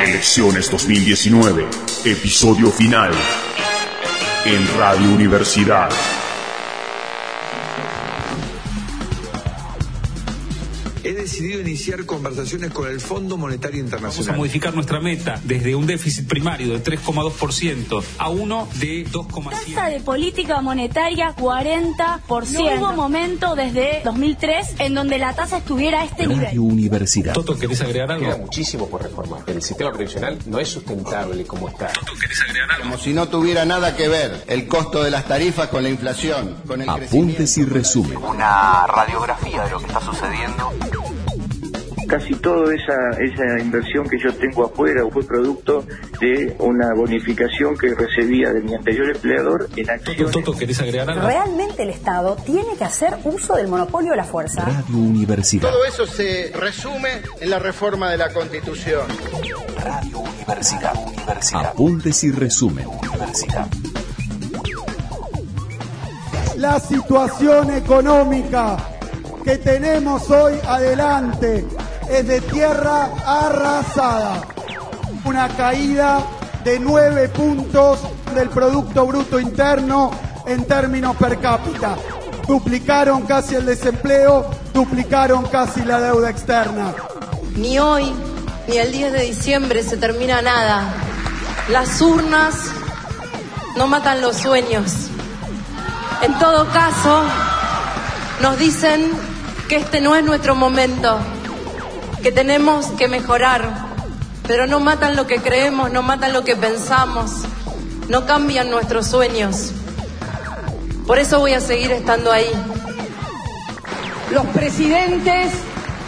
Elecciones 2019. Episodio final. En Radio Universidad. He decidido iniciar conversaciones con el Fondo Monetario Internacional. Vamos a modificar nuestra meta desde un déficit primario de 3,2% a uno de 2,7%. Tasa de política monetaria 40%. No hubo momento desde 2003 en donde la tasa estuviera a este Radio nivel. Universidad. Toto, ¿querés agregar algo? Queda muchísimo por reformar. El sistema previsional no es sustentable como está. ¿Querés agregar algo? Como si no tuviera nada que ver el costo de las tarifas con la inflación, con el Apuntes y resumen. una radiografía de lo que está sucediendo. Casi toda esa, esa inversión que yo tengo afuera fue producto de una bonificación que recibía de mi anterior empleador en acciones. Toto, ¿querés agregar algo? Realmente el Estado tiene que hacer uso del monopolio de la fuerza. Radio Universidad. Todo eso se resume en la reforma de la Constitución. Radio Universidad. Universidad. Apuntes y resumen. Universidad. la situación económica que tenemos hoy adelante es de tierra arrasada. Una caída de nueve puntos del Producto Bruto Interno en términos per cápita. Duplicaron casi el desempleo, duplicaron casi la deuda externa. Ni hoy, ni el 10 de diciembre se termina nada. Las urnas no matan los sueños. En todo caso, nos dicen que este no es nuestro momento, que tenemos que mejorar, pero no matan lo que creemos, no matan lo que pensamos, no cambian nuestros sueños. Por eso voy a seguir estando ahí. Los presidentes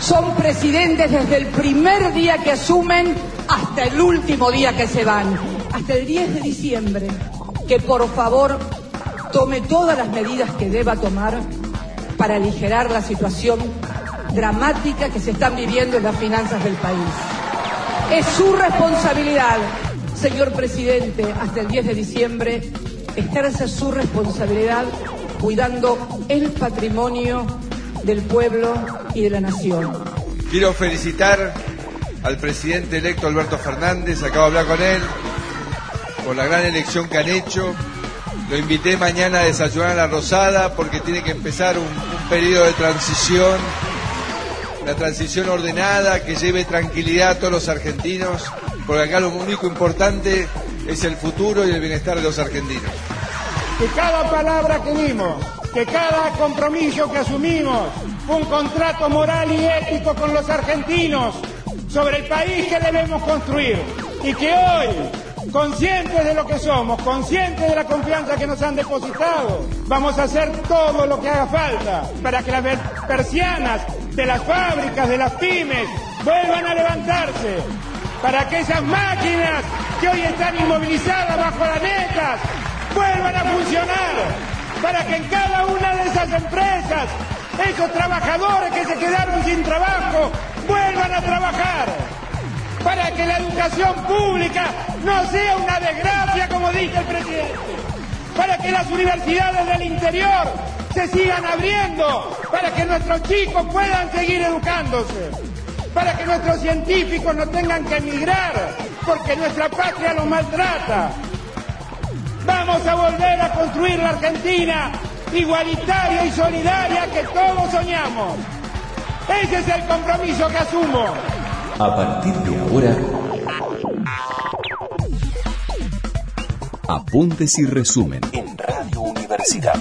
son presidentes desde el primer día que asumen hasta el último día que se van, hasta el 10 de diciembre. Que por favor tome todas las medidas que deba tomar para aligerar la situación dramática que se están viviendo en las finanzas del país. Es su responsabilidad, señor presidente, hasta el 10 de diciembre, ejerce su responsabilidad cuidando el patrimonio del pueblo y de la nación. Quiero felicitar al presidente electo Alberto Fernández, acabo de hablar con él, por la gran elección que han hecho. Lo invité mañana a desayunar a la Rosada porque tiene que empezar un, un periodo de transición, una transición ordenada que lleve tranquilidad a todos los argentinos, porque acá lo único importante es el futuro y el bienestar de los argentinos. que cada palabra que dimos, que cada compromiso que asumimos, un contrato moral y ético con los argentinos sobre el país que debemos construir. Y que hoy, conscientes de lo que somos, conscientes de la confianza que nos han depositado, vamos a hacer todo lo que haga falta para que las persianas de las fábricas, de las pymes, vuelvan a levantarse, para que esas máquinas que hoy están inmovilizadas bajo las netas vuelvan a funcionar, para que en cada una de esas empresas esos trabajadores que se quedaron sin trabajo vuelvan a trabajar, para que la educación pública no sea una desgracia como dice el presidente, para que las universidades del interior se sigan abriendo, para que nuestros chicos puedan seguir educándose para que nuestros científicos no tengan que emigrar porque nuestra patria los maltrata. Vamos a volver a construir la Argentina igualitaria y solidaria que todos soñamos. Ese es el compromiso que asumo. A partir de ahora, apuntes y resumen. En Radio Universidad.